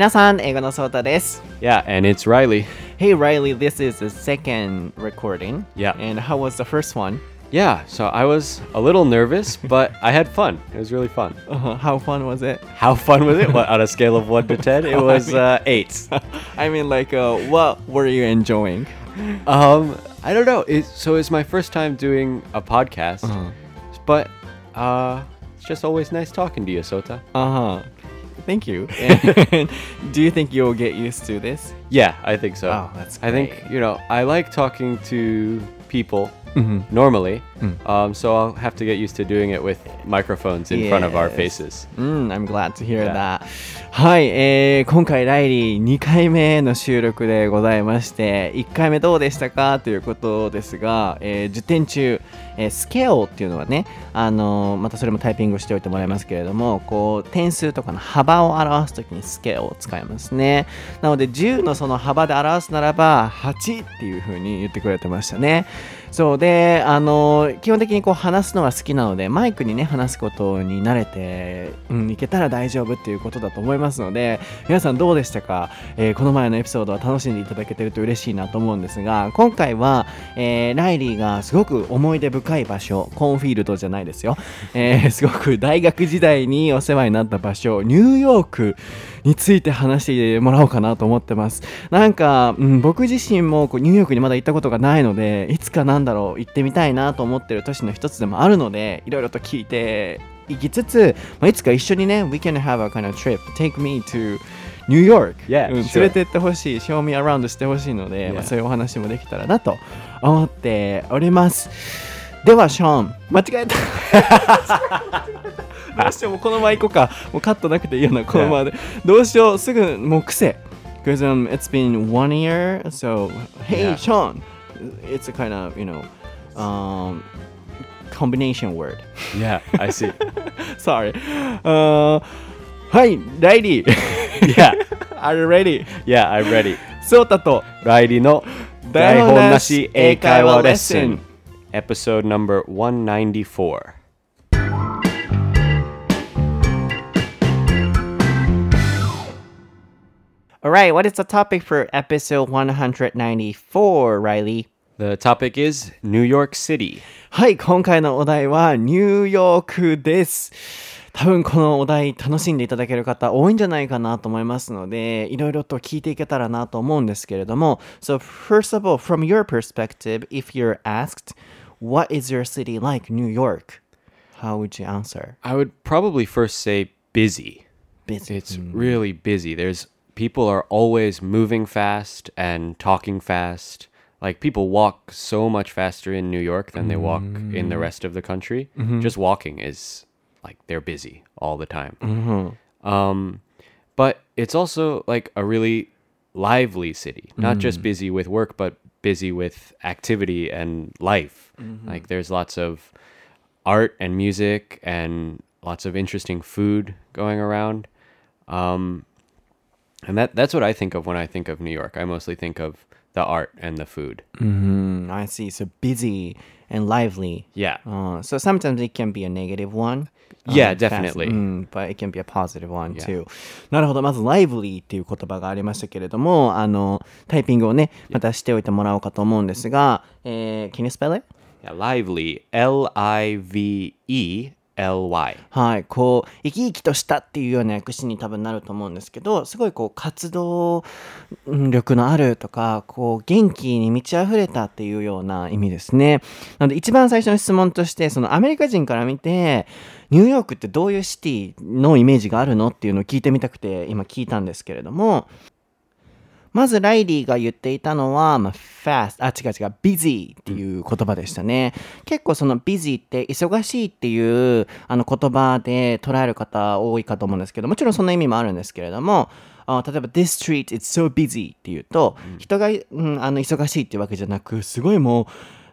皆さん、英語のソータです。Yeah, and it's Reilly. Hey Reilly, this is the second recording. Yeah. And how was the first one? Yeah, so I was a little nervous, but I had fun. It was really fun. Uh-huh. How fun was it? How fun was it? What, on a scale of 1 to 10, it was uh, 8. I mean, like, uh, what were you enjoying? Um, I don't know. It, so it's my first time doing a podcast, uh -huh. but uh, it's just always nice talking to you, Sota. Uh huh. Thank you. And do you think you'll get used to this? Yeah, I think so. Oh, that's great. I think, you know, I like talking to people normally, um, so I'll have to get used to doing it with microphones in front of our Yes. faces. Mm, I'm glad to hear that. はい、えー今回ライリー2回目の収録でございまして1回目どうでしたか？ということですが、えー受験中、えースケールっていうのはね、あのーまたそれもタイピングしておいてもらいますけれどもこう点数とかの幅を表すときにスケールを使いますね。なので10のその幅で表すならば8っていう風に言ってくれてましたねそうであの基本的にこう話すのは好きなのでマイクにね話すことに慣れて、うん、いけたら大丈夫っていうことだと思いますので皆さんどうでしたか、えーこの前のエピソードは楽しんでいただけてると嬉しいなと思うんですが今回は、えーライリーがすごく思い出深い場所コーンフィールドじゃないですよ、えーすごく大学時代にお世話になった場所ニューヨーク。について話してもらおうかなと思ってます。なんか、うん、僕自身もこうニューヨークにまだ行ったことがないのでいつかなんだろう行ってみたいなと思ってる都市の一つでもあるのでいろいろと聞いていきつつ、まあ、いつか一緒にね We can have a kind of trip. Take me to New York、Yeah, うん.連れてってほしい。Show me around してほしいので.まあ、そういうお話もできたらなと思っております。ではショーン間違えた どうしようもうこのまま行こうかもうカットなくていいようなこのままでどうしようすぐもう癖 because um, it's been one year so hey. Sean it's a kind of you know um, combination word Yeah, I see. sorry あーはいライリー yeah, Are you ready? yeah, I'm ready. ソータとライリーの台本なし英会話レッスン Episode number 194. All right, what is the topic for episode 194, Reilly? The topic is New York City. はい、今回のお題はニューヨークです。多分このお題楽しんでいただける方多いんじゃないかなと思いますので、いろいろと聞いていけたらなと思うんですけれども。So, first of all, from your perspective, if you're asked, what is your city like, New York? How would you answer? I would probably first say busy. Busy. It's mm. really busy. There's people are always moving fast and talking fast. Like people walk so much faster in New York than they walk in the mm. rest of the country. Mm-hmm. Just walking is like they're busy all the time. Mm-hmm. Um, but it's also like a really lively city. Not just mm. busy with work, but busy with activity and life. Mm-hmm. Like there's lots of art and music and lots of interesting food going around. Um, and that that's what I think of when I think of New York. I mostly think of the art and the food. Mm, I see. So busy and lively. Yeah. Uh, so sometimes it can be a negative one. Yeah, fast- definitely. うん、but it can be a positive one Yeah. too. なるほど。まず lively っていう言葉がありましたけれども、あの、タイピングをね、またしておいてもらおうかと思うんですが、えー、can you spell it? Yeah, lively. L L Y. はい、こう生き生きとしたっていうような訳詞に多分なると思うんですけどすごいこう活動力のあるとかこう元気に満ち溢れたっていうような意味ですねなので一番最初の質問としてそのアメリカ人から見てニューヨークってどういうシティのイメージがあるのっていうのを聞いてみたくて今聞いたんですけれどもまずライリーが言っていたのは、まあ、fast、あ、違う違う、busy っていう言葉でしたね。結構その busy って忙しいっていうあの言葉で捉える方多いかと思うんですけど、もちろんそんな意味もあるんですけれども、あ例えば This street is so busy っていうと、人が、うん、あの忙しいっていうわけじゃなく、すごいもう、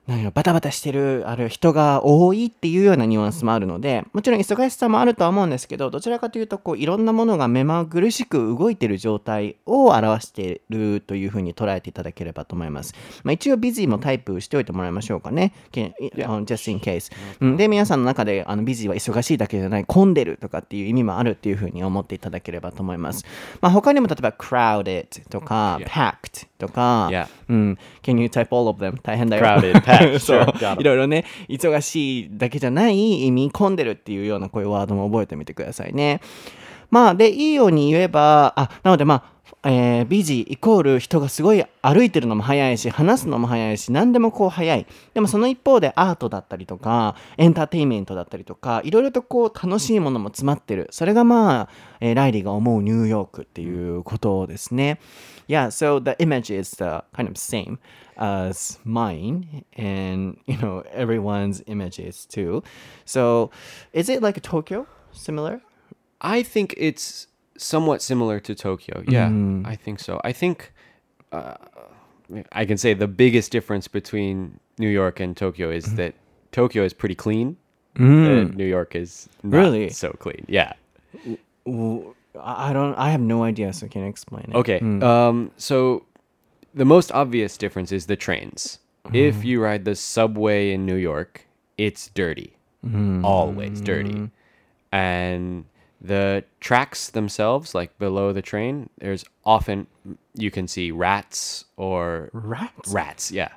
なんやバタバタしてるある人が多いっていうようなニュアンスもあるのでもちろん忙しさもあるとは思うんですけどどちらかというとこういろんなものが目まぐるしく動いてる状態を表しているというふうに捉えていただければと思います、まあ、一応ビジーもタイプしておいてもらいましょうかね、け um, just in case、うん。で皆さんの中であのビジーは忙しいだけじゃない混んでるとかっていう意味もあるっていうふうに思っていただければと思います、まあ、他にも例えば crowded とか packed とか.うん、Can you type all of them? 大変だよ。Crowded, そう.いろいろね、忙しいだけじゃない意味、混んでるっていうようなこういうワードも覚えてみてくださいね。まあ、で、いいように言えば、あ、なのでまあ、えー、ビジイコール人がすごい歩いてるのも早いし話すのも早いし何でもこう早い。でもその一方でアートだったりとかエンターテインメントだったりとかいろいろとこう楽しいものも詰まってる。それがまあ、えーライリーが思うニューヨークっていうことですね。Yeah so the image is the kind of same as mine and you know everyone's images too. So is it like Tokyo similar? I think it's somewhat similar to Tokyo. Yeah, mm-hmm. I think so. I think uh, I can say the biggest difference between New York and Tokyo is mm-hmm. that Tokyo is pretty clean. Mm-hmm. and New York is not Really? so clean. Yeah. I I don't. I have no idea. So I can't explain it? Okay. Mm. Um, so the most obvious difference is the trains. If you ride the subway in New York, it's dirty. Always dirty. And the tracks themselves, like below the train, there's often you can see rats or Rats. rats. Yeah.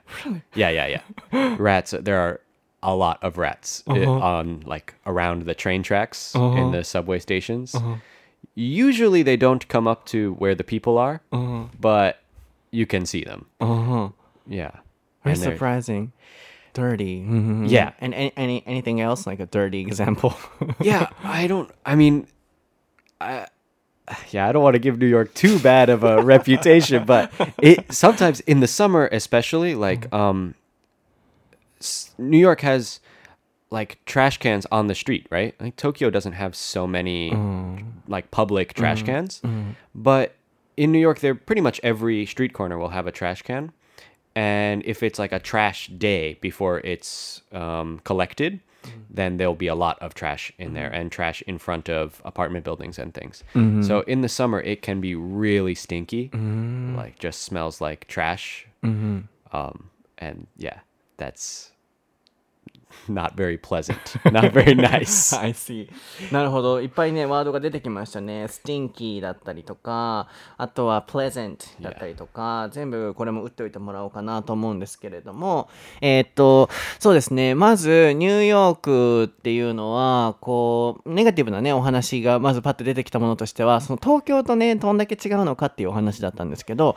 Yeah, yeah, yeah. rats. There are a lot of rats uh, on like around the train tracks in the subway stations. Usually they don't come up to where the people are, but you can see them. Uh huh. Yeah. Very surprising. Dirty. Mhm. Yeah. And any, any anything else like a dirty example? yeah, I don't. I mean, I, yeah, I don't want to give New York too bad of a reputation, but it sometimes in the summer, especially like um, s- New York has like trash cans on the street, right? Like Tokyo doesn't have so many like public trash cans, but in New York, there pretty much every street corner will have a trash can. And if it's like a trash day before it's um, collected, mm-hmm. then there'll be a lot of trash in mm-hmm. there and trash in front of apartment buildings and things. Mm-hmm. So in the summer, it can be really stinky, like just smells like trash. Um, and yeah, that's not very pleasant, not very nice. I see. なるほど。いっぱいね、ワードが出てきましたね。stinky だったりとか、あとは pleasant だったりとか、全部これも打っておいてもらおうかなと思うんですけれども、えーっと、そうですね。まず、ニューヨークっていうのは、こう、ネガティブなね、お話がまずパッと出てきたものとしては、その東京とね、どんだけ違うのかっていうお話だったんですけど、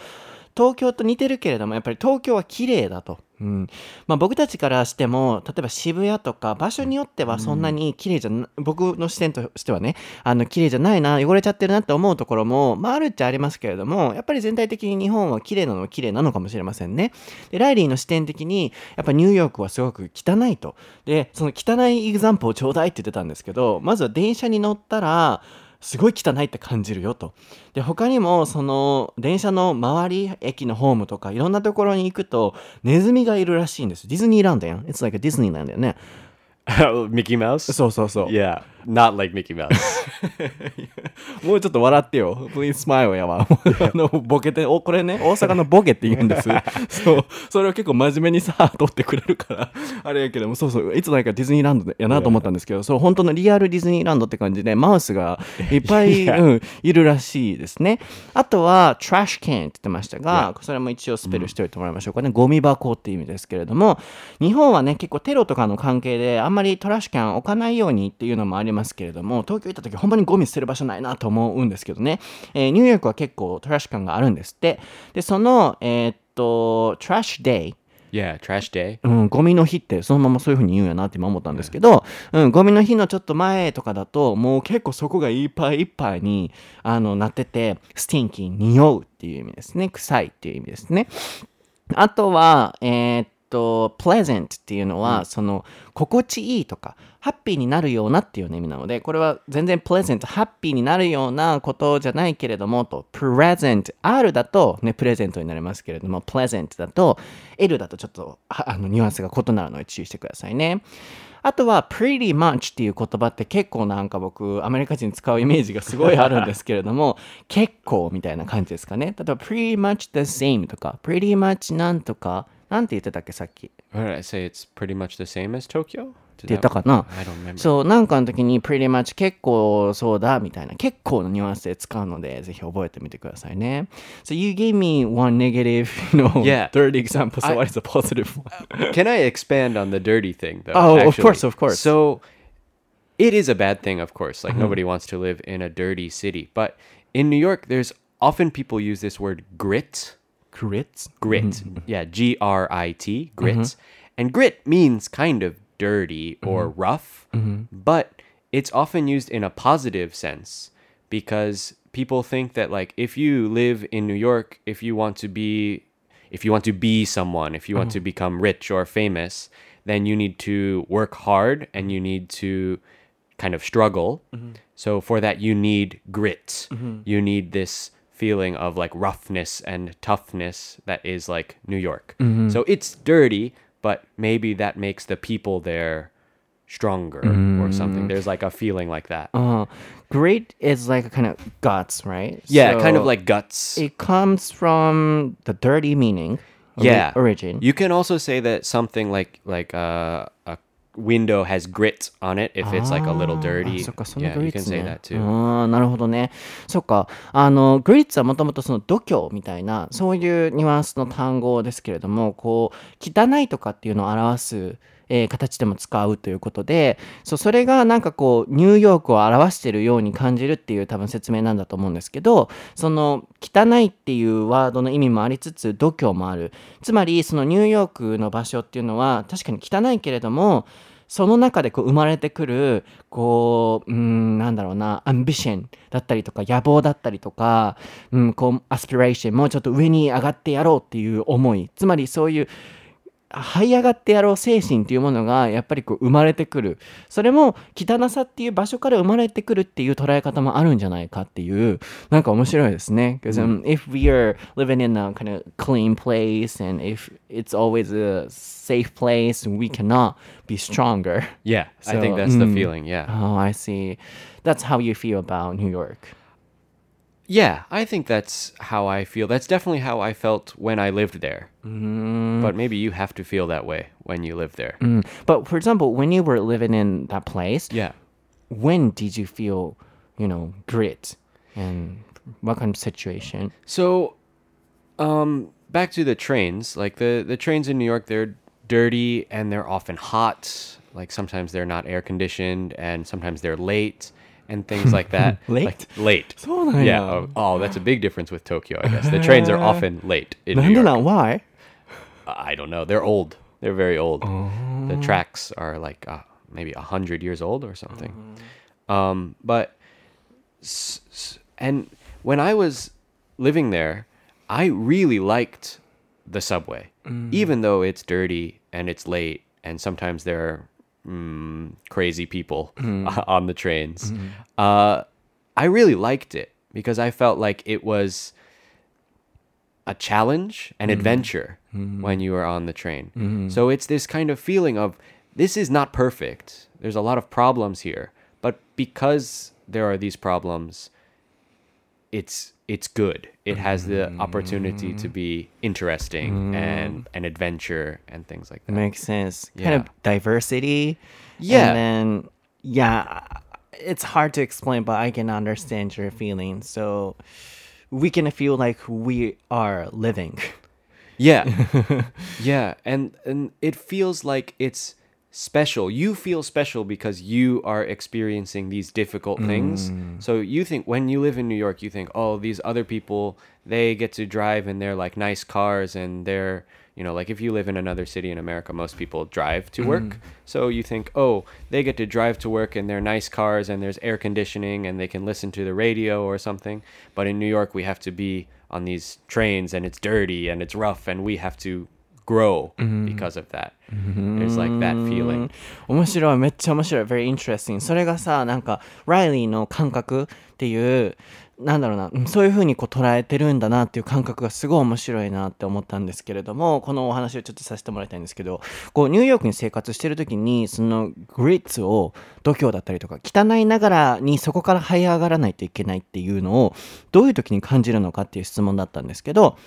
東京と似てるけれどもやっぱり東京は綺麗だと、うん。まあ、僕たちからしても例えば渋谷とか場所によってはそんなに綺麗じゃな、僕の視点としてはねあの綺麗じゃないな汚れちゃってるなって思うところも、まあ、あるっちゃありますけれどもやっぱり全体的に日本は綺麗なのは綺麗なのかもしれませんね。でライリーの視点的にやっぱニューヨークはすごく汚いと。でその汚いエグザンプをちょうだいって言ってたんですけどまずは電車に乗ったらすごい汚いって感じるよと。で、他にも、その、電車の周り、駅のホームとか、いろんなところに行くと、ネズミがいるらしいんです。ディズニーランドやん。It's like a ディズニーランドよね。Mickey Mouse? そうそうそう。Yeah, not like Mickey Mouse. もうちょっと笑ってよ。Please smile やわ。あの、ボケて、お、これね、大阪のボケって言うんです。そう。それを結構真面目にさ、取ってくれるから、あれやけども、そうそう、いつないかディズニーランドやなと思ったんですけど、そう、本当のリアルディズニーランドって感じで、マウスがいっぱい、うん、いるらしいですね。あとは、trash can って言ってましたが、それも一応スペルしておいてもらいましょうかね。ゴミ箱って意味ですけれども、日本はね、結構テロとかの関係で、あんまりトラッシュキャン置かないようにっていうのもありますけれども、東京行った時、ほんまにゴミ捨てる場所ないなと思うんですけどね、えーニューヨークは結構トラッシュキャンがあるんですって。で、その、えーっと、トラッシュデイ、yeah, trash day. うん、ゴミの日ってそのままそういう風に言うんやなって今思ったんですけど、うん、ゴミの日のちょっと前とかだともう結構そこがいっぱいいっぱいにあのなっててスティンキー匂うっていう意味ですね。臭いっていう意味ですね。あとはえーっとと、pleasant っていうのは、その、心地いいとか、ハッピーになるようなっていう意味なので、これは全然 pleasant、ハッピーになるようなことじゃないけれども、と、present、R だとね、プレゼントになりますけれども、pleasant だと、L だとちょっと、あの、ニュアンスが異なるので注意してくださいね。あとは pretty much っていう言葉って結構なんか僕アメリカ人使うイメージがすごいあるんですけれども 結構みたいな感じですかね。例えば pretty much the same とか pretty much なんとかなんて言ってたっけさっき。 What did I say? It's pretty much the same as Tokyo? Did って言ったかな I don't remember. そう、なんかの時に pretty much 結構そうだみたいな結構のニュアンスで使うのでぜひ覚えてみてくださいね。So you gave me one negative, you know, Yeah. dirty example. So I- what is a positive one? Can I expand on the dirty thing though? Oh, of actually? course, of course. So it is a bad thing, of course. Mm-hmm. Like nobody wants to live in a dirty city. But in New York, there's often people use this word grit. Grits? Grit. Mm-hmm. mm-hmm. Yeah, G R I T, mm-hmm. grit. And grit means kind of dirty mm-hmm. or Mm-hmm. rough, but it's often used in a positive sense because people think that like if you live in New York, if you want to be if you want to be someone, if you want to become rich or famous, then you need to work hard and you need to kind of struggle. So for that you need grit. You need this feeling of like roughness and toughness that is like New York. So it's dirty, but maybe that makes the people there stronger or something. There's like a feeling like that. Uh, grit is like a kind of guts, right? yeah, kind of like guts. it comes from the dirty meaning. ori- yeah. Origin. You can also say that something like like uh, a window has grit on it if it's like a little あ dirty. そっか、その Yeah, グ you リッ can ツ say ね that。too. ああ、なるほどね。そっか。あの、グリッツはもともとその度胸みたいな、そういうニュアンスの単語ですけれども、こう、汚いとかっていうのを表す、えー形でも使うということで、そうそれがなんかこう、ニューヨークを表してるように感じるっていう多分説明なんだと思うんですけど、その、汚いっていうワードの意味もありつつ、度胸もある。つまり、そのニューヨークの場所っていうのは、確かに汚いけれども、その中でこう生まれてくる、こう、うん、なんだろうな、アンビションだったりとか、野望だったりとか、うん、こう、アスピレーション、もうちょっと上に上がってやろうっていう思い。つまりそういう、這い上がってやろう精神っていうものがやっぱりこう生まれてくるそれも汚さっていう場所から生まれてくるっていう捉え方もあるんじゃないかっていうなんか面白いですね because、um, if we are living in a kind of clean place and if it's always a safe place we cannot be stronger Yeah, I So, think that's the mm. feeling. Yeah. oh I see that's how you feel about New York Yeah, I think that's how I feel. That's definitely how I felt when I lived there. But maybe you have to feel that way when you live there. Mm. but for example when you were living in that place Yeah. when did you feel, you know, grit and what kind of situation? So, um, back to the trains. Like the the trains in New York, they're dirty and they're often hot. Like sometimes they're not air conditioned, and sometimes they're late and things like that. late? Like, late. Yeah. Oh, oh, that's a big difference with Tokyo, I guess. The trains are uh, often late in New York. Why? I don't know. They're old. They're very old. The oh. tracks are like uh, maybe 100 years old or something. Um, but, and when I was living there, I really liked the subway, mm. even though it's dirty and it's late and sometimes there are mm, crazy people mm-hmm. on the trains. Mm-hmm. Uh, I really liked it because I felt like it was a challenge, an mm-hmm. adventure when you are on the train. So it's this kind of feeling of this is not perfect. There's a lot of problems here, but because there are these problems, it's it's good. It has the opportunity to mm. be interesting mm. and an adventure and things like that. Makes sense. Kind Yeah. of diversity. Yeah. And then, yeah, it's hard to explain, but I can understand your feelings. So we can feel like we are living. Yeah. yeah, and and it feels like it's special. You feel special because you are experiencing these difficult things. Mm. So you think when you live in New York, you think, "Oh, these other people, they get to drive in their like nice cars and they're, you know, like if you live in another city in America, most people drive to work. Mm-hmm. So you think, "Oh, they get to drive to work in their nice cars and there's air conditioning and they can listen to the radio or something." But in New York, we have to be on these trains and it's dirty and it's rough and we have to grow because of that. There's like that feeling. 面白いめっちゃ面白い。Very interesting. それがさなんかライリーの感覚っていうなんだろうな。うんそういう風にこう捉えてるんだなっていう感覚がすごい面白いなって思ったんですけれどもこのお話をちょっとさせてもらいたいんですけどこうニューヨークに生活してる時にそのグリッツを度胸だったりとか汚いながらにそこから這い上がらないといけないっていうのをどういう時に感じるのかっていう質問だったんですけど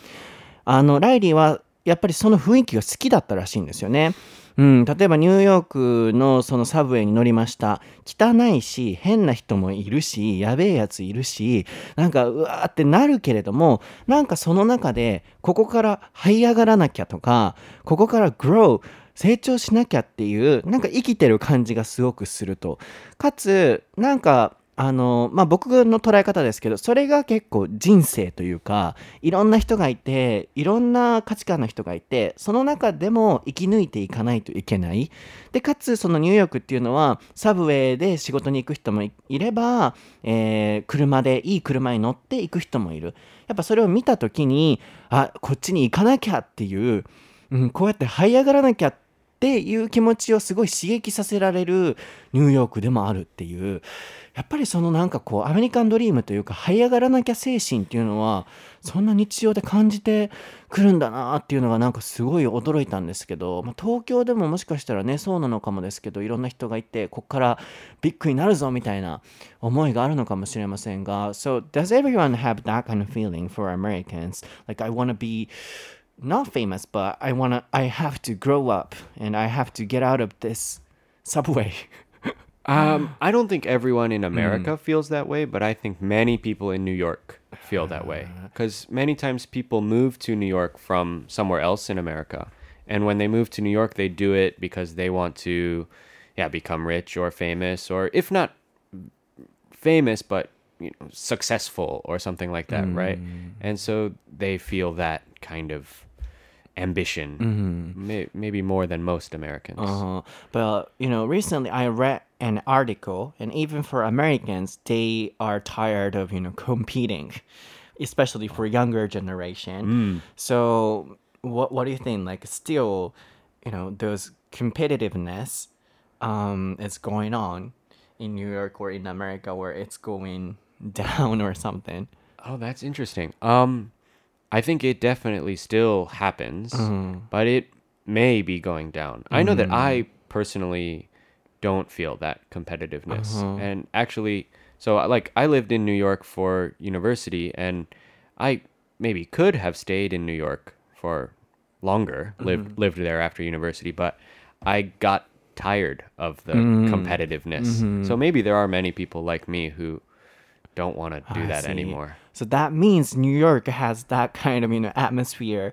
あのライリーはやっぱりその雰囲気が好きだったらしいんですよね。うん、例えばニューヨークのそのサブウェイに乗りました汚いし変な人もいるしやべえやついるしなんかうわーってなるけれどもなんかその中でここから這い上がらなきゃとかここから grow 成長しなきゃっていうなんか生きてる感じがすごくするとかつなんかあのまあ僕の捉え方ですけどそれが結構人生というかいろんな人がいていろんな価値観の人がいてその中でも生き抜いていかないといけない。でかつそのニューヨークっていうのはサブウェイで仕事に行く人もいれば、えー車でいい車に乗って行く人もいる。やっぱそれを見た時にあこっちに行かなきゃっていう、うん、こうやって這い上がらなきゃってっていう気持ちをすごい刺激させられるニューヨークでもあるっていうやっぱりそのなんかこうアメリカンドリームというか這い上がらなきゃ精神っていうのはそんな日常で感じてくるんだなっていうのがなんかすごい驚いたんですけど、まあ、東京でももしかしたらねそうなのかもですけどいろんな人がいてこっからビッグになるぞみたいな思いがあるのかもしれませんが So does everyone have that kind of feeling for Americans? Like I want to be not famous but I want to I have to grow up and I have to get out of this subway Um, I don't think everyone in mm. America feels that way, but I think many people in New York feel that way. Uh. Because many times people move to New York from somewhere else in America. And when they move to New York, they do it because they want to yeah, become rich or famous, or if not famous, but you know, successful or something like that, right? Mm. And so they feel that kind of ambition, may- maybe more than most Americans. Uh-huh. But you know, recently I read an article, and even for Americans, they are tired of you know competing, especially for younger generation. So, what what do you think? Like, still, you know, those competitiveness um, is going on in New York or in America, where it's going down or something. Oh, that's interesting. Um, I think it definitely still happens, mm-hmm. but it may be going down. I know that I mm. personally don't feel that competitiveness, uh-huh. and actually, so uh, like I lived in New York for university, and I maybe could have stayed in New York for longer, lived mm-hmm. lived there after university, but I got tired of the mm. competitiveness. Mm-hmm. So maybe there are many people like me who don't want to do I that see. anymore. So that means New York has that kind of you know atmosphere,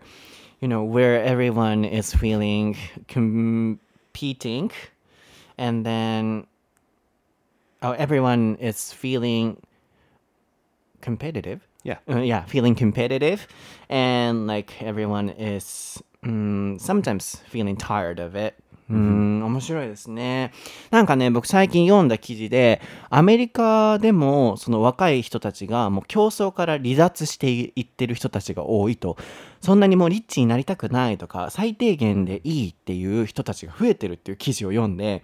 you know, where everyone is feeling competing, and then oh, everyone is feeling competitive. Yeah. Uh, yeah, feeling competitive, and like everyone is mm, sometimes feeling tired of it. うん、面白いですね。なんかね、僕最近読んだ記事で、アメリカでもその若い人たちがもう競争から離脱していってる人たちが多いと。そんなにもうリッチになりたくないとか、最低限でいいっていう人たちが増えてるっていう記事を読んで、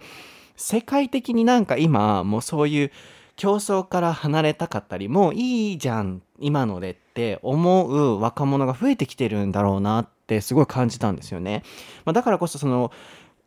世界的になんか今もうそういう競争から離れたかったりもういいじゃん今のでって思う若者が増えてきてるんだろうなってすごい感じたんですよね。まあ、だからこそその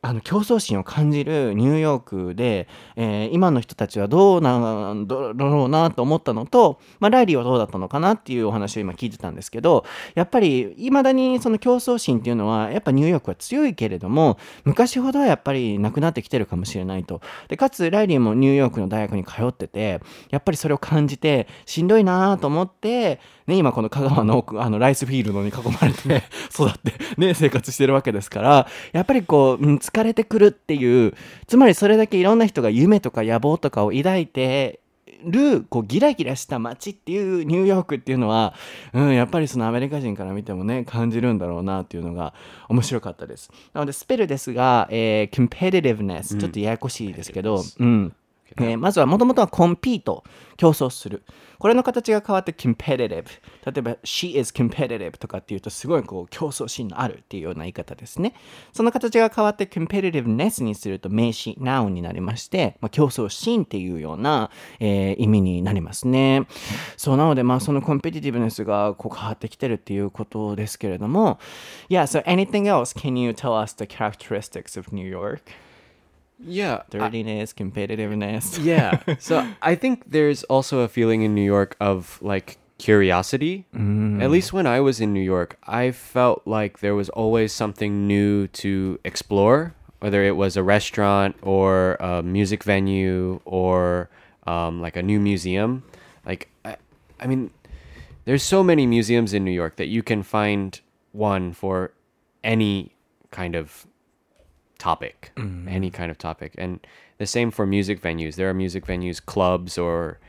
あの競争心を感じるニューヨークで、えー今の人たちはどうなんだろうなと思ったのと、まあ、ライリーはどうだったのかなっていうお話を今聞いてたんですけどやっぱりいまだにその競争心っていうのはやっぱニューヨークは強いけれども昔ほどはやっぱりなくなってきてるかもしれないと。でかつライリーもニューヨークの大学に通っててやっぱりそれを感じてしんどいなと思って、ね、今この香川の奥あのライスフィールドに囲まれて 育って、ね、生活してるわけですからやっぱりこう、うん疲れてくるっていうつまりそれだけいろんな人が夢とか野望とかを抱いてるこうギラギラした街っていうニューヨークっていうのは、うん、やっぱりそのアメリカ人から見てもね感じるんだろうなっていうのが面白かったです。なのでスペルですが、えー competitiveness ちょっとややこしいですけど、うんえーまずはもともとはコンピート、競争する。これの形が変わって competitive。例えば she is competitive とかっていうとすごいこう競争心のあるっていうような言い方ですね。その形が変わって competitiveness にすると名詞、noun になりまして、まあ、競争心っていうような、えー意味になりますね。そうなのでまあその competitiveness がこう変わってきてるっていうことですけれども。Yeah, so anything else? Can you tell us the characteristics of New York? Yeah. I- Dirtiness, competitiveness. yeah. So I think there's also a feeling in New York of like curiosity. At least when I was in New York, I felt like there was always something new to explore, whether it was a restaurant or a music venue or um, like a new museum. Like, I, I mean, there's so many museums in New York that you can find one for any kind of topic, any kind of topic. And the same for music venues. There are music venues, clubs, or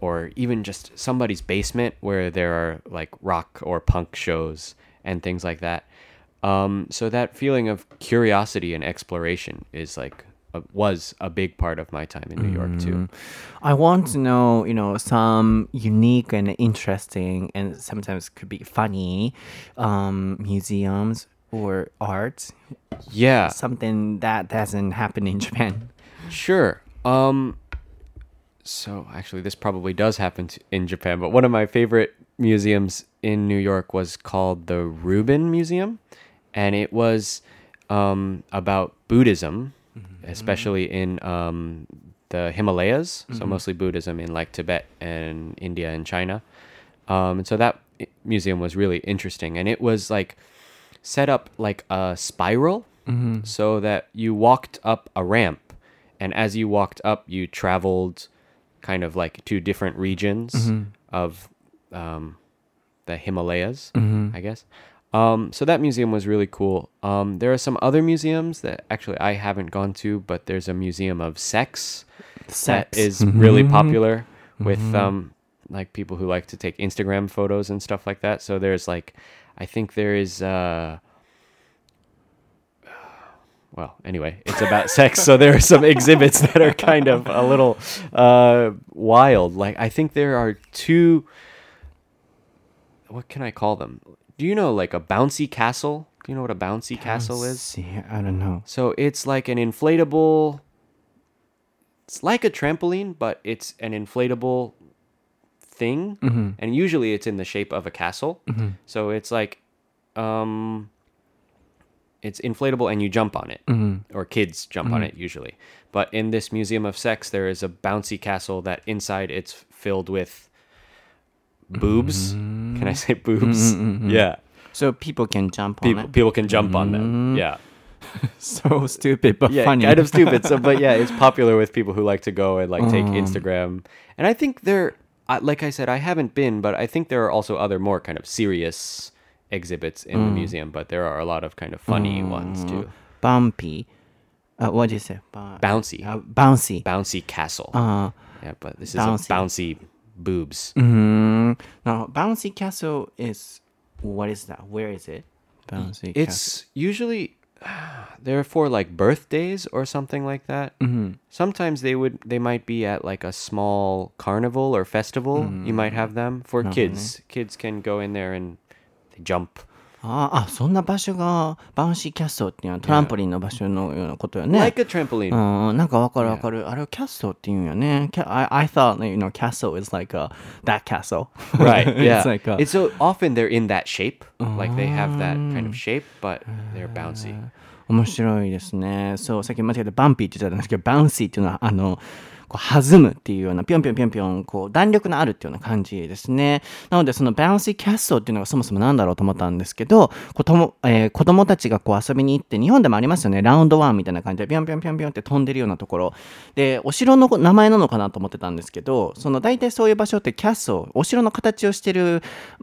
or even just somebody's basement where there are like rock or punk shows and things like that. Um, so that feeling of curiosity and exploration is like a, was a big part of my time in New York too. I want to know, you know, some unique and interesting and sometimes could be funny um, museums or art, Yeah, something that doesn't happen in Japan. Sure. Um so actually this probably does happen t- in Japan, but one of my favorite museums in New York was called the Rubin Museum and it was um about Buddhism, especially in um the Himalayas, so mostly Buddhism in like Tibet and India and China. Um and so that museum was really interesting and it was like set up like a spiral so that you walked up a ramp and as you walked up you traveled kind of like to different regions of um, the himalayas i guess. Um, so that museum was really cool. Um, there are some other museums that actually i haven't gone to but there's a museum of sex, that Sex. is really popular with um, like people who like to take instagram photos and stuff like that. So there's like i think there is uh, well, anyway, it's about sex, so there are some exhibits that are kind of a little uh, wild. Like I think there are two. What can I call them? Do you know like a bouncy castle? Do you know what a bouncy castle is? I don't know. So it's like an inflatable. It's like a trampoline, but it's an inflatable thing, mm-hmm. and usually it's in the shape of a castle. Mm-hmm. So it's like, um, it's inflatable and you jump on it, mm-hmm. or kids jump on it usually. But in this museum of sex, there is a bouncy castle that inside it's filled with boobs. Can I say boobs? Yeah, So people can jump on people it. people can jump on them. Yeah So stupid but yeah, funny. kind of stupid. So, but yeah, it's popular with people who like to go and like take um. Instagram. And I think there, I- like I said, I haven't been, but I think there are also other more kind of serious exhibits in the museum. But there are a lot of kind of funny ones too. Bumpy. Uh, what did you say? Bu- Bouncy, uh, bouncy. bouncy castle. Uh, yeah, but this is bouncy. a bouncy boobs. mm, now, bouncy castle is what is that? Where is it? Bouncy castle. It's usually they're for like birthdays or something like that. Mm-hmm. Sometimes they would they might be at like a small carnival or festival. You might have them for kids. Kids can go in there and they jump. あーあ、そんな場所がバウンシーキャッスルっていうのはトランポリンの場所のようなことよね。Like a trampoline. うん、なんかわかるわかる。あれをキャッスルって言うんよね。I, I thought, you know, castle is like a, that castle. right. Yeah. it's like a, it's so often they're in that shape. Like they have that kind of shape, but they're bouncy. 面白いですね。そう、さっき間違えてバンピーって言っちゃったんですけど、バウンシーっていうのは、あの、こう弾むっていうような、ぴょんぴょんぴょんぴょん、こう、弾力のあるっていうような感じですね。なので、そのバウンシーキャッスルっていうのがそもそもなんだろうと思ったんですけど、こうともえー子供たちがこう遊びに行って、日本でもありますよね。ラウンドワンみたいな感じで、ぴょんぴょんぴょんぴょんって飛んでるようなところ。で、お城の名前なのかなと思ってたんですけど、その大体そういう場所ってキャッスル、お城の形をしてる、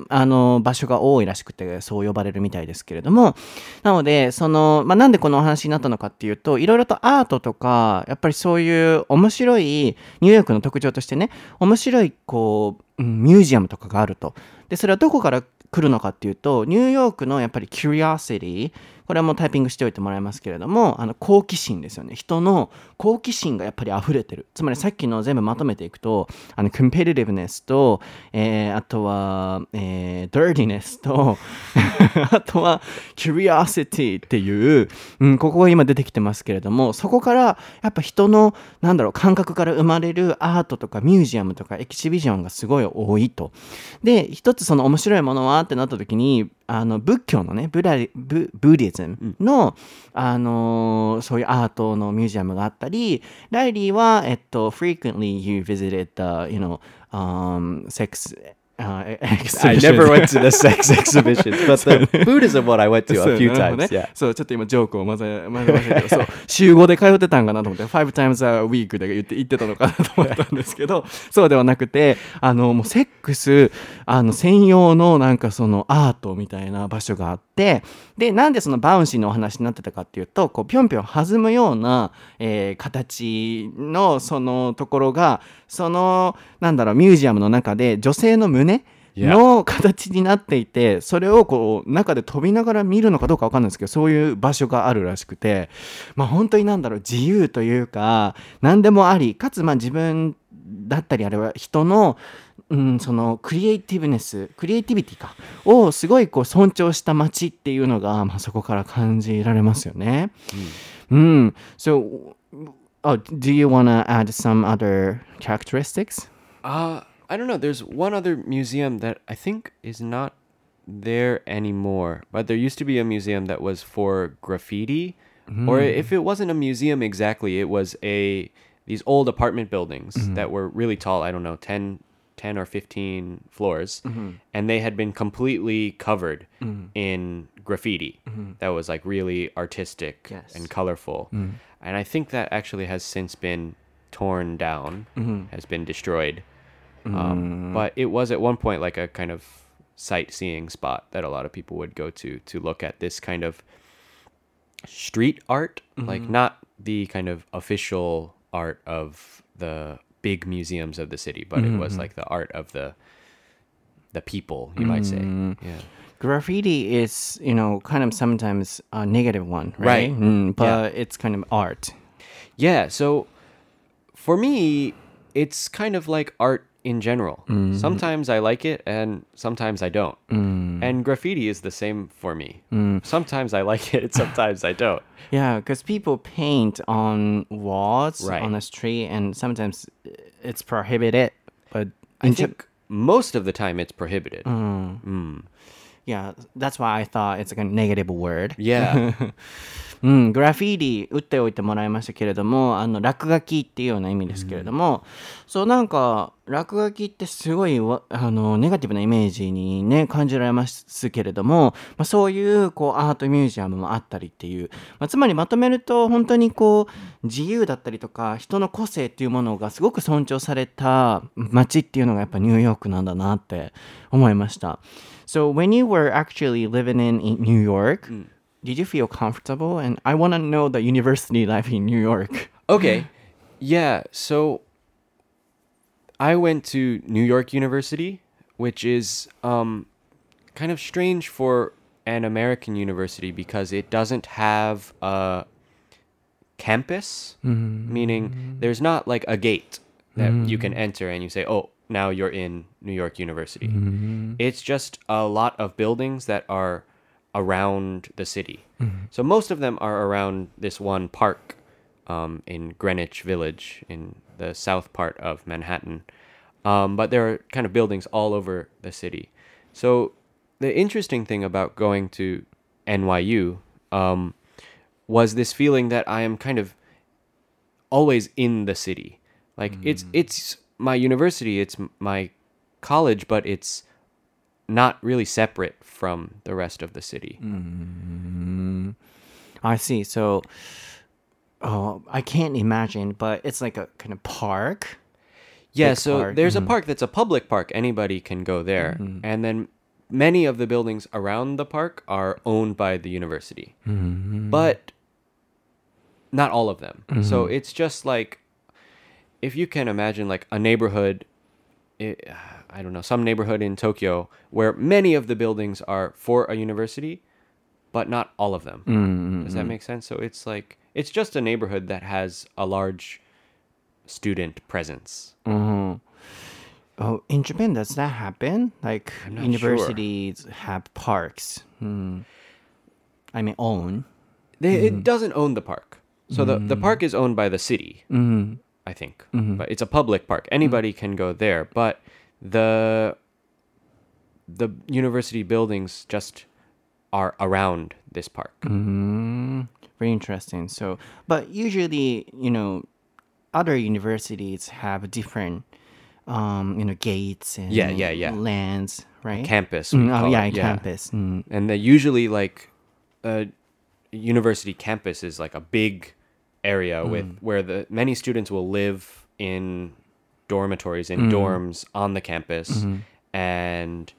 あの、場所が多いらしくて、そう呼ばれるみたいですけれども、なので、その、まあ、なんでこのお話になったのかっていうと、いろいろとアートとか、やっぱりそういう面白い、ニューヨークの特徴としてね、面白い、こう、ミュージアムとかがあると。で、それはどこから来るのかっていうと、ニューヨークのやっぱり curiosity、これはもうタイピングしておいてもらいますけれどもあの好奇心ですよね。人の好奇心がやっぱり溢れてる。つまりさっきの全部まとめていくとあの competitiveness と、えー、あとは、えー、dirtiness と あとは curiosity っていう、うん、ここが今出てきてますけれどもそこからやっぱ人のなんだろう感覚から生まれるアートとかミュージアムとかエキシビジョンがすごい多いと。で一つその面白いものはってなった時にあの仏教のねブラブブディズムの、あのーそういうアートのミュージアムがあったりライリーは、えっと、frequently you visited the, you know, um, sex uh, I never went to the sex exhibitions, but the Buddhism one I went to a few times. ね Yeah. そう、ちょっと今ジョークを混ぜ混ぜましたけど、そう、週5で通ってたんかなと思って、5 times a week で言って言ってたのかなと思ったんですけど、そうではなくて、あの、もうセックス、あの、専用のなんかそのアートみたいな場所があって、で、なんでそのバウンシーのお話になってたかっていうと、こう、ぴょんぴょん弾むような、えー形のそのところが、その、なんだろう、ミュージアムの中で女性の胸.の形になっていてそれをこう中で飛びながら見るのかどうかわかんないですけどそういう場所があるらしくてまあ本当になんだろう自由というか何でもありかつまあ自分だったりあれは人のうん、そのクリエイティブネスクリエイティビティかをすごいこう尊重した街っていうのが、まあ、そこから感じられますよね。うん。So, oh, do you wanna add some other characteristics? Uh, I don't know. There's one other museum that I think is not there anymore, but there used to be a museum that was for graffiti, or if it wasn't a museum exactly, it was a these old apartment buildings that were really tall. I don't know, 10, 10 or 15 floors, mm-hmm. and they had been completely covered mm-hmm. in graffiti mm-hmm. that was like really artistic Yes. and colorful. And I think that actually has since been torn down, has been destroyed. Um, but it was at one point like a kind of sightseeing spot that a lot of people would go to to look at this kind of street art, like not the kind of official art of the big museums of the city, but it was like the art of the the people, you might say. Yeah. graffiti is you know kind of sometimes a negative one right, Right. Mm, but it's kind of art Yeah, so for me, it's kind of like art in general. Mm. Sometimes I like it and sometimes I don't. Mm. And graffiti is the same for me. Mm. Sometimes I like it, sometimes I don't. yeah because people paint on walls Right. on the street and sometimes it's prohibited but I think most of the time it's prohibited. yeah that's why i thought it's like a negative word Yeah. うん、グラフィティ打っておいてもらいましたけれどもあの落書きっていうような意味ですけれども、そうなんか落書きってすごいあのネガティブなイメージにね感じられますけれども、まあ、そういうこうアートミュージアムもあったりっていう、まあ、つまりまとめると本当にこう自由だったりとか人の個性っていうものがすごく尊重された街っていうのがやっぱニューヨークなんだなって思いました。So when you were actually living in, New York, did you feel comfortable? And I want to know the university life in New York. Okay. Yeah, so I went to New York University, which is um, kind of strange for an American university because it doesn't have a campus, mm-hmm. meaning there's not like a gate that you can mm. enter and you say, oh, now you're in New York University. Mm-hmm. It's just a lot of buildings that are around the city. So most of them are around this one park um, in Greenwich Village in the south part of Manhattan. Um, but there are kind of buildings all over the city. So the interesting thing about going to NYU um, was this feeling that I am kind of always in the city. Like it's it's my university, it's my college, but it's not really separate from the rest of the city. Mm-hmm. I see. So, oh, I can't imagine, but it's like a kind of park. Yeah, Big so park, there's a mm-hmm. park that's a public park. Anybody can go there. Mm-hmm. And then many of the buildings around the park are owned by the university. But not all of them. So it's just like if you can imagine like a neighborhood i I don't know, some neighborhood in Tokyo where many of the buildings are for a university, but not all of them. Mm, mm, mm. Does that make sense? So it's like it's just a neighborhood that has a large student presence. Mm-hmm. Oh, in Japan, does that happen? Like universities have parks. Hmm. I mean, own. They, It mm-hmm. doesn't own the park. So the, the park is owned by the city, mm-hmm. I think. But it's a public park. Anybody can go there. But the the university buildings just are around this park. Very interesting. So, but usually, you know, other universities have a different, um, you know, gates and Yeah, yeah, yeah. lands, right? Campus. Mm, oh yeah, campus. Mm. And they usually like a university campus is like a big area with where the many students will live in dormitories in mm. dorms on the campus. Mm-hmm. And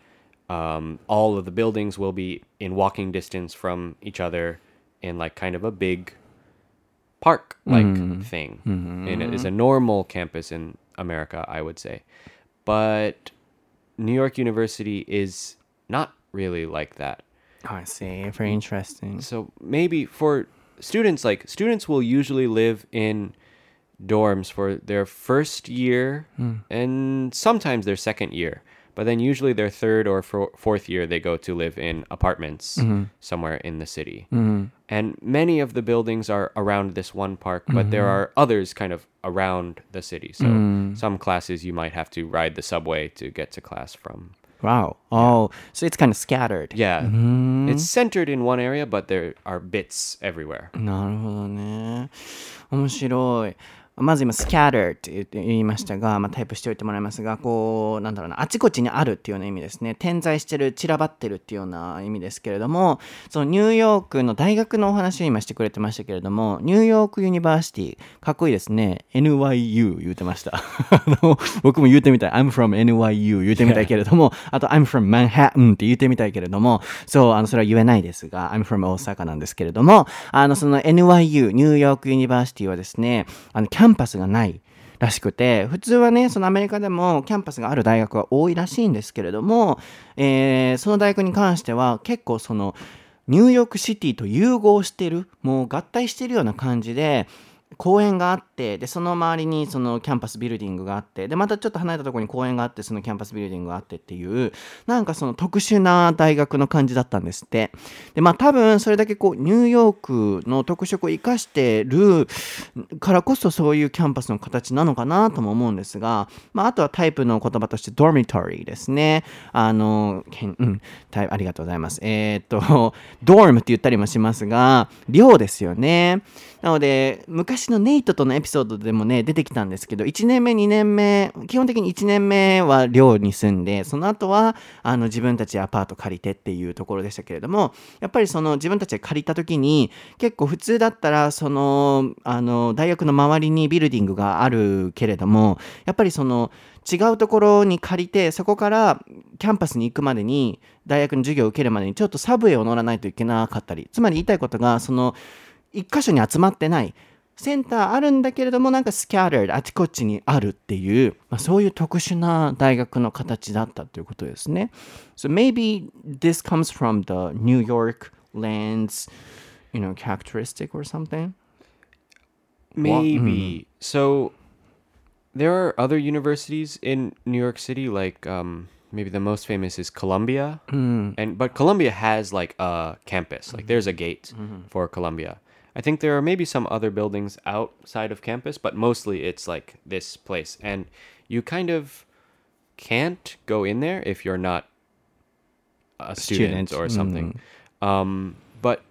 um, all of the buildings will be in walking distance from each other in like kind of a big park like mm. thing. Mm-hmm. And it is a normal campus in america i would say. But new york university is not really like that. Oh, I see. Very interesting. so maybe for students like students will usually live in dorms for their first year and sometimes their second year but then usually their third or fo- fourth year they go to live in apartments somewhere in the city and many of the buildings are around this one park but there are others kind of around the city so some classes you might have to ride the subway to get to class from Wow. Oh, so it's kind of scattered. yeah it's centered in one area but there are bits everywhere なるほどね。面白い。 まず今、scatter って言って言いましたが、まあ、タイプしておいてもらいますが、こう、なんだろうな、あちこちにあるっていうような意味ですね。点在してる、散らばってるっていうような意味ですけれども、そのニューヨークの大学のお話を今してくれてましたけれども、ニューヨークユニバーシティ、かっこいいですね。NYU 言うてました。僕も言うてみたい。I'm from NYU 言うてみたいけれども、あと I'm from Manhattan って言うてみたいけれども、そう、あの、それは言えないですが、I'm from 大阪なんですけれども、あの、その NYU、ニューヨークユニバーシティはですね、あの、キャンンパスがない。らしくて普通はねそのアメリカでもキャンパスがある大学は多いらしいんですけれども、えーその大学に関しては結構そのニューヨークシティと融合してるもう合体してるような感じで公園があってでその周りにそのキャンパスビルディングがあってでまたちょっと離れたところに公園があってそのキャンパスビルディングがあってっていうなんかその特殊な大学の感じだったんですって。でまあ多分それだけこうニューヨークの特色を生かしてるからこそそういうキャンパスの形なのかなとも思うんですが、まあ、あとはタイプの言葉として dormitory ですね。あのけんうんタイありがとうございます。えーっと dorm って言ったりもしますが寮ですよね。なので昔のネイトとのエピソードでもね出てきたんですけど1年目2年目基本的に1年目は寮に住んでその後はあの自分たちアパート借りてっていうところでしたけれどもやっぱりその自分たちで借りた時に結構普通だったらそのあの大学の周りにビルディングがあるけれどもやっぱりその違うところに借りてそこからキャンパスに行くまでに大学の授業を受けるまでにちょっとサブウェイを乗らないといけなかったりつまり言いたいことがその一箇所に集まってないセンターあるんだけれどもなんかスキャ t あちこちにあるっていう、まあ、そういう特殊な大学の形だったということですね。So maybe this comes from the New York land's you know characteristic or something? Maybe. So there are other universities in New York City, like um, maybe the most famous is Columbia, and but Columbia has like a campus. Like there's a gate for Columbia. I think there are maybe some other buildings outside of campus, but mostly it's like this place, and you kind of can't go in there if you're not a student, Student, or something. Mm. Um, but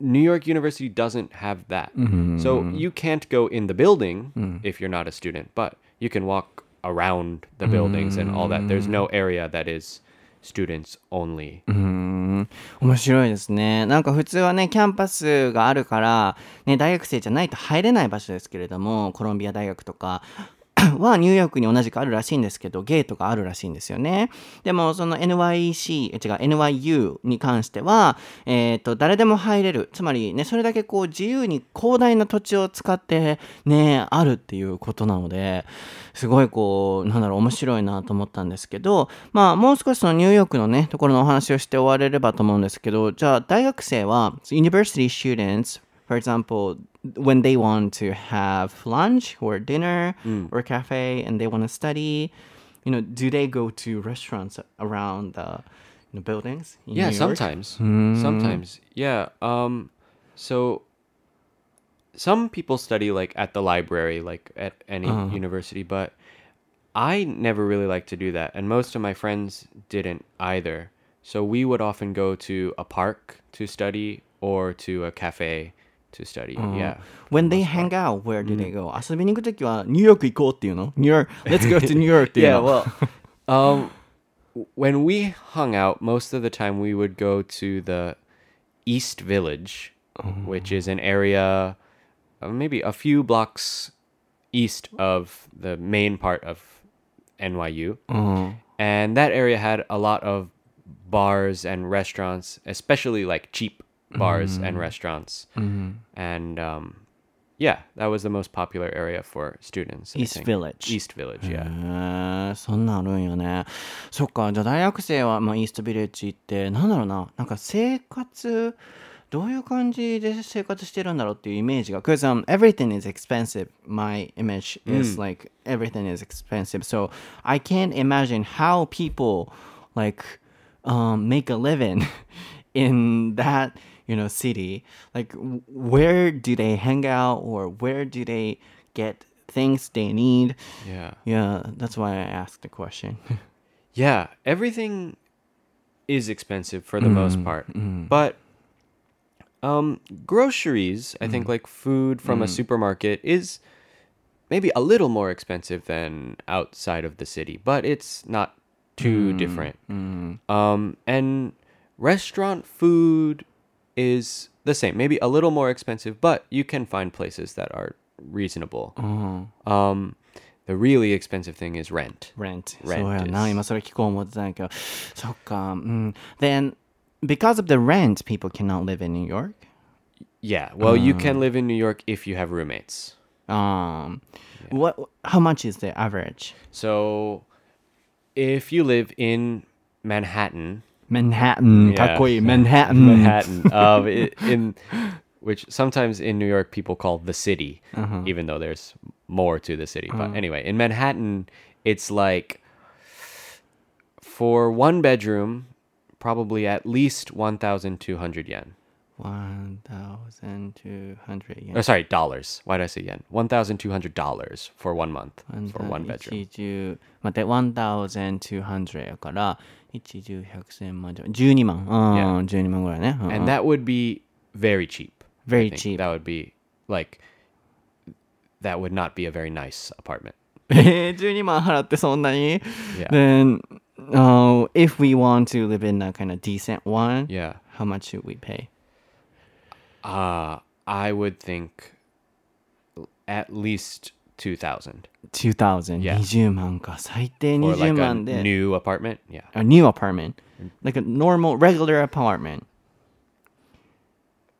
New York University doesn't have that. Mm-hmm. So you can't go in the building mm. if you're not a student, but you can walk around the buildings and all that. There's mm. no area that is students only. うん面白いですね。なんか普通はね、キャンパスがあるから、ね、大学生じゃないと入れない場所ですけれども、コロンビア大学とか、はニューヨークに同じくあるらしいんですけど、ゲートがあるらしいんですよね。でも、その NYC、違う、NYU に関しては、えっ、と、誰でも入れる。つまりね、それだけこう自由に広大な土地を使ってね、あるっていうことなので、すごいこう、なんだろう、面白いなと思ったんですけど、まあ、もう少しそのニューヨークのね、ところのお話をして終われればと思うんですけど、じゃあ、大学生は、University students, for example, when they want to have lunch or dinner mm. or cafe and they want to study, you know, do they go to restaurants around the you know, buildings? In Yeah, New York? sometimes. Hmm. Sometimes. Yeah. Um so some people study like at the library like at any uh-huh. university, but I never really liked to do that and most of my friends didn't either. So we would often go to a park to study or to a cafe to study. Yeah. When they hang out, where do they go? 遊びに行くときはニューヨーク行こうっていうの New York, let's go to New York っていう Yeah, の well, um, when we hung out, most of the time we would go to the East Village, which is an area uh, maybe a few blocks east of the main part of NYU. And that area had a lot of bars and restaurants, especially like cheap bars and restaurants. And um, yeah, that was the most popular area for students. I East think. Village. East Village, yeah. へえそんなんあるんよねそっかじゃあ大学生は、まあ、イーストビレッジ行ってなんだろうななんか生活どういう感じで生活してるんだろうっていうイメージが Because、um, everything is expensive my image is like everything is expensive so I can't imagine how people like um, make a living in that you know city like where do they hang out or where do they get things they need Yeah. yeah that's why i asked the question Yeah, everything is expensive for the most mm, part. Mm. But um groceries, I think mm. like food from a supermarket is maybe a little more expensive than outside of the city, but it's not too different. Um and restaurant food is the same, maybe a little more expensive, but you can find places that are reasonable. Um the really expensive thing is rent. rent, Rent そうやな is- 今それ聞こう思ってたんやけどそっかうん then because of the rent people cannot live in New York Yeah, well, you can live in New York if you have roommates. um what how much is the average So, if you live in Manhattan, Manhattan かっこいい Manhattan Manhattan, um, i- in which sometimes in New York people call the city, even though there's more to the city. But anyway, in Manhattan, it's like for one bedroom, probably at least one thousand two hundred yen. 1200 yen Oh, sorry, dollars. Why did I say yen? One thousand two hundred dollars for one month for one bedroom. 10待って1200やから 1 10 100千万12万うん Yeah. 12万ぐらいね、うん and that would be very cheap. I Very think. cheap. That would be like that would not be a very nice apartment. えー、12万払ってそんなに Yeah. Then uh, if we want to live in a kind of decent one Yeah. how much should we pay? Uh I would think at least 2000 2000 Yeah. 20万か最低 or 20 like a 万で new apartment. Yeah. a new apartment like a normal regular apartment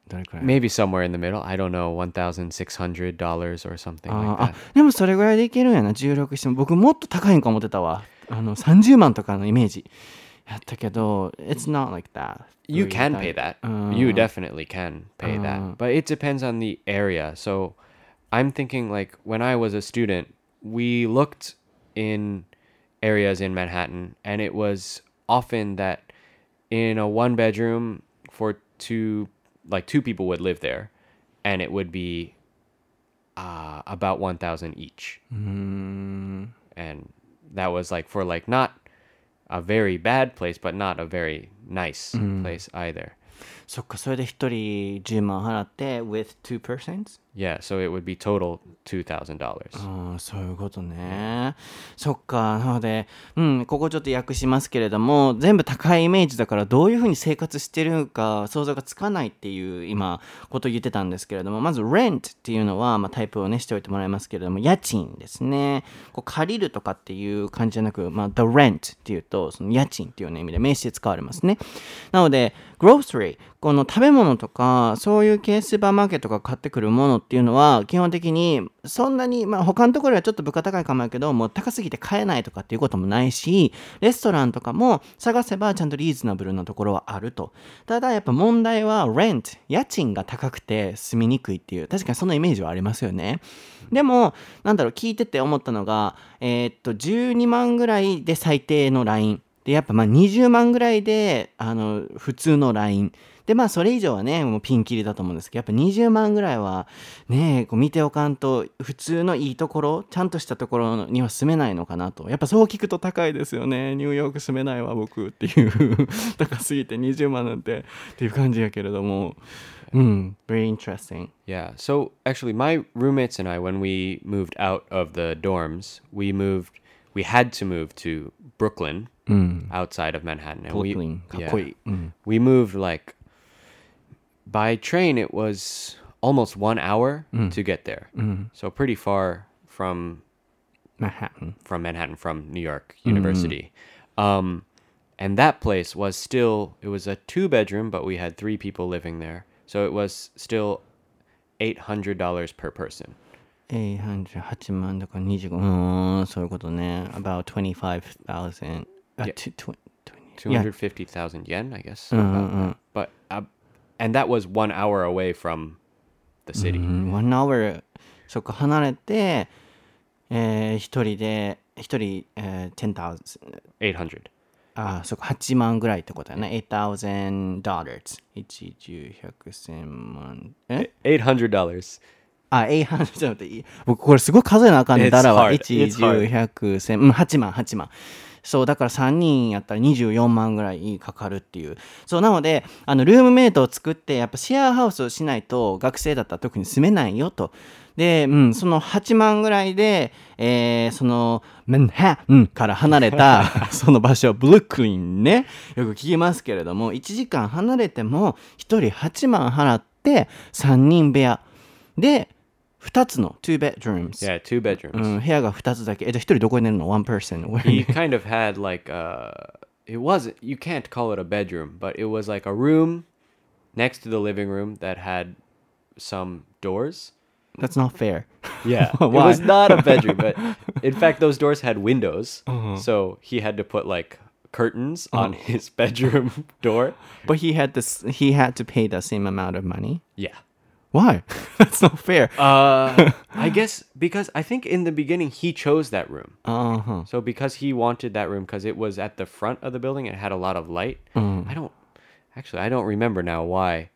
どれくらい Maybe somewhere in the middle. I don't know, $1,600 or something あ like あ that. でもそれぐらいでいけるんやな16しても僕もっと高いんか思ってたわあの30万とかのイメージやったけど it's not like that You can pay that. you definitely can pay uh. that. But it depends on the area. So I'm thinking like when I was a student, we looked in areas in Manhattan and it was often that in a one bedroom for two like two people would live there and it would be uh, about 1000 each. And that was like for like not a very bad place but not a very nice place either. そっか、それで一人10万払って、with two persons? Yeah, so it would be total $2,000. ああそういうことね。そっか。なので、うん、ここちょっと訳しますけれども、全部高いイメージだから、どういうふうに生活してるか想像がつかないっていう、今、ことを言ってたんですけれども、まず、rent っていうのは、まあ、タイプをね、しておいてもらいますけれども、家賃ですね。こう借りるとかっていう感じじゃなく、まあ、the rent っていうと、その家賃っていう、ね、意味で名詞で使われますね。なので、grocery、この食べ物とか、そういうケースーパーマーケットが買ってくるものっていうのは、基本的にそんなに、まあ他のところはちょっと物価高いかもやけど、もう高すぎて買えないとかっていうこともないし、レストランとかも探せばちゃんとリーズナブルなところはあると。ただやっぱ問題は rent、家賃が高くて住みにくいっていう、確かにそのイメージはありますよね。でも、なんだろう、聞いてて思ったのが、えーっと、12万ぐらいで最低のライン。で、やっぱまあ20万ぐらいで、あの、普通のライン。で、まあ、それ以上はね、もうピンキリだと思うんですけど、やっぱ20万ぐらいは、ね、こう見ておかんと、普通のいいところ、ちゃんとしたところには住めないのかなと。やっぱそう聞くと高いですよね。ニューヨーク住めないわ、僕っていう。高すぎて20万なんてっていう感じやけれども。うん、very interesting. Yeah. So actually, my roommates and I, when we moved out of the dorms, we moved. We had to move to Brooklyn, outside of Manhattan. And Brooklyn, we, かっこいい。うん。we moved like by train. It was almost one hour to get there. So pretty far from マンハッタン。 from Manhattan, from New York University. Um, and that place was still, it was a two bedroom, but we had three people living there. So it was still $800 per person. 808万だから25。うーん、そういうことね。about 25,000. あ、 Yeah. tw- tw- 20 yeah. 250,000 yen, I guess. about that. But, uh, and that was one hour away from the city. うん、one hour そっか離れて、えー、一人で一人、えー、10,000 800. あそっか8万ぐらいってことだね8,000 dollars 1 10 100 1000万え$800. あ800ちょっと待っていい僕これすごい数えなあかんね It's だらは hard. 1 It's hard. 10 100 1000うん8万8万 そうだから3人やったら24万ぐらいかかるっていう。そうなのであのルームメイトを作ってやっぱシェアハウスをしないと学生だったら特に住めないよと。で、うん、その8万ぐらいで、えーそのマンハッタンから離れた その場所ブルックリンね。よく聞きますけれども1時間離れても1人8万払って3人部屋。で2つの2 bedrooms、 Yeah, two bedrooms. うん、部屋が2つだけえじゃあ1人どこに寝るの ?1 person he kind of had like a it wasn't you can't call it a bedroom but it was like a room next to the living room that had some doors That's not fair yeah it Why? was not a bedroom but in fact those doors had windows so he had to put like curtains on his bedroom door But he had this he had to pay the same amount of money yeah Why? That's not fair uh i guess because i think in the beginning he chose that room あー So because he wanted that room because it was at the front of the building and it had a lot of light. I don't actually I don't remember now why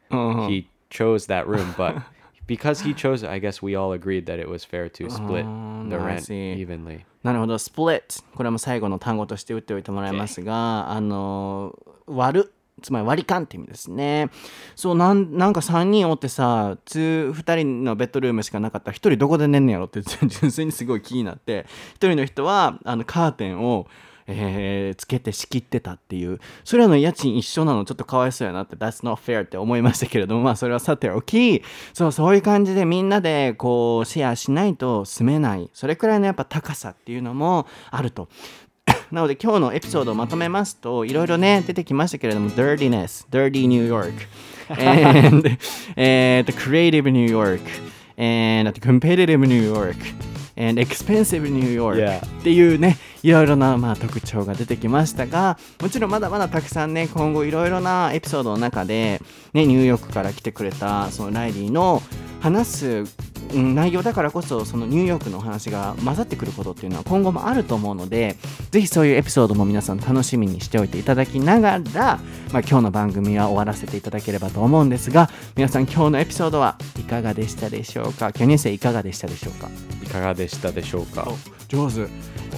he chose that room, but because he chose it, I guess we all agreed that it was fair to split the I rent see. evenly. なるほど、スプレット。これはもう最後の単語として打っておいてもらいますが、あの、割る。 つまり割り勘って意味ですね。そう、なんなんか3人おってさ、2, 2人のベッドルームしかなかったら1人どこで寝んねやろって純粋にすごい気になって、1人の人はあのカーテンを、えーつけて仕切ってたっていう、それらの家賃一緒なのちょっとかわいそうやなって、That's not fair って思いましたけれども、まあそれはさておき、そう、そういう感じでみんなでこうシェアしないと住めない、それくらいのやっぱ高さっていうのもあると。なので今日のエピソードをまとめますといろいろね出てきましたけれども dirtiness, dirty New York and えーと creative New York and competitive New York and expensive New York Yeah. っていうねいろいろな、まあ、特徴が出てきましたがもちろんまだまだたくさんね今後いろいろなエピソードの中で、ね、ニューヨークから来てくれたそのライリーの話すうん内容だからこそそのニューヨークのお話が混ざってくることっていうのは今後もあると思うのでぜひそういうエピソードも皆さん楽しみにしておいていただきながら、まあ、今日の番組は終わらせていただければと思うんですが皆さん今日のエピソードはいかがでしたでしょうか？巨乳生いかがでしたでしょうか？いかがでしたでしょうか？上手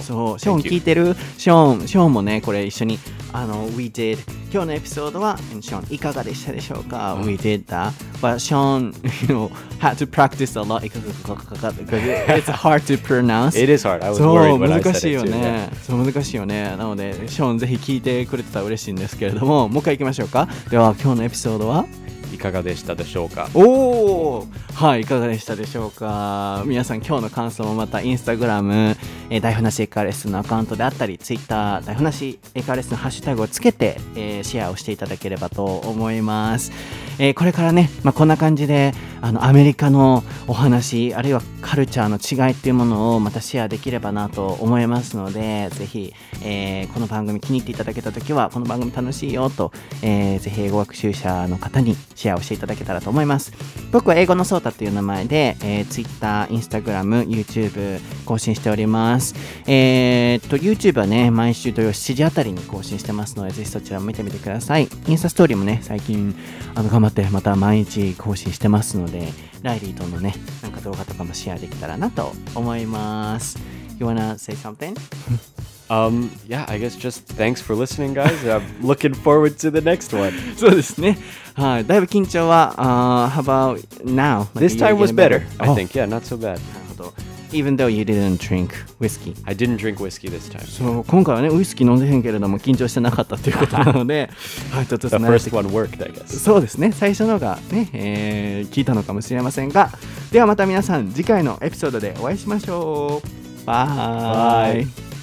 そうショーン.聞いてる？ショーンショーンもねこれ一緒にあの We did 今日のエピソードは、ショーン、いかがでしたでしょうか、?We did that. But Sean, you know, had to practice a lot it's hard to pronounce. It is hard. I was worried when I 難 said しい it よ.ね。そう難しいよね。なので、ショーンぜひ聞いてくれてたら嬉しいんですけれども、もう一回行きましょうか。では、今日のエピソードはいかがでしたでしょうか？おおはい、いかがでしたでしょうか？皆さん今日の感想もまたインスタグラム、えー、台風なしエカレスのアカウントであったり、ツイッター、台風なしエカレスのハッシュタグをつけて、えーシェアをしていただければと思います。えーこれからね、まあ、こんな感じであのアメリカのお話、あるいはカルチャーの違いっていうものをまたシェアできればなと思いますので、ぜひ、えーこの番組気に入っていただけたときは、この番組楽しいよと、えーぜひ英語学習者の方にシェアをしていただけたらと思います。僕は英語のソータという名前で、えー、Twitter、Instagram、YouTube 更新しております。えーっと、YouTube はね、毎週土曜7時あたりに更新してますので、ぜひそちらも見てみてください。インスタストーリーもね、最近あの頑張ってまた毎日更新してますので、ライリーとのね、なんか動画とかもシェアできたらなと思います。You wanna say something? Um, yeah, I guess just thanks for listening, guys. I'm looking forward to the next one. そうですね。はい。だいぶ緊張は、uh, how about now? This Like, time you're was getting better, I Oh, think. Yeah, not so bad. なるほど。 Even though you didn't drink whiskey. I didn't drink whiskey this time. そう、今回はね、ウイスキー飲んでへんけれども、緊張してなかったということなので、はい、ちょっと The first one worked, I guess. そうですね、最初のがね、えー聞いたのかもしれませんが、ではまた皆さん、次回のエピソードでお会いしましょう。バイ。バイ